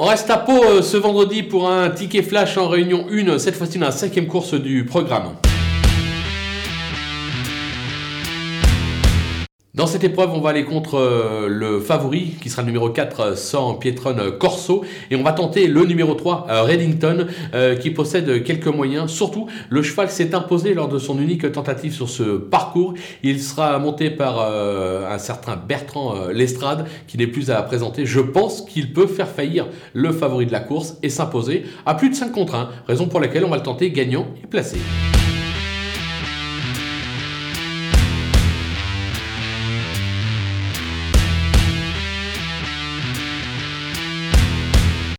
On reste à Pau euh, ce vendredi pour un ticket flash en réunion 1, cette fois-ci dans la cinquième course du programme. Dans cette épreuve, on va aller contre euh, le favori, qui sera le numéro 4, sans Pietron Corso. Et on va tenter le numéro 3, euh, Reddington, euh, qui possède quelques moyens. Surtout, le cheval s'est imposé lors de son unique tentative sur ce parcours. Il sera monté par un certain Bertrand Lestrade, qui n'est plus à présenter. Je pense qu'il peut faire faillir le favori de la course et s'imposer à plus de 5 contre 1, raison pour laquelle on va le tenter gagnant et placé.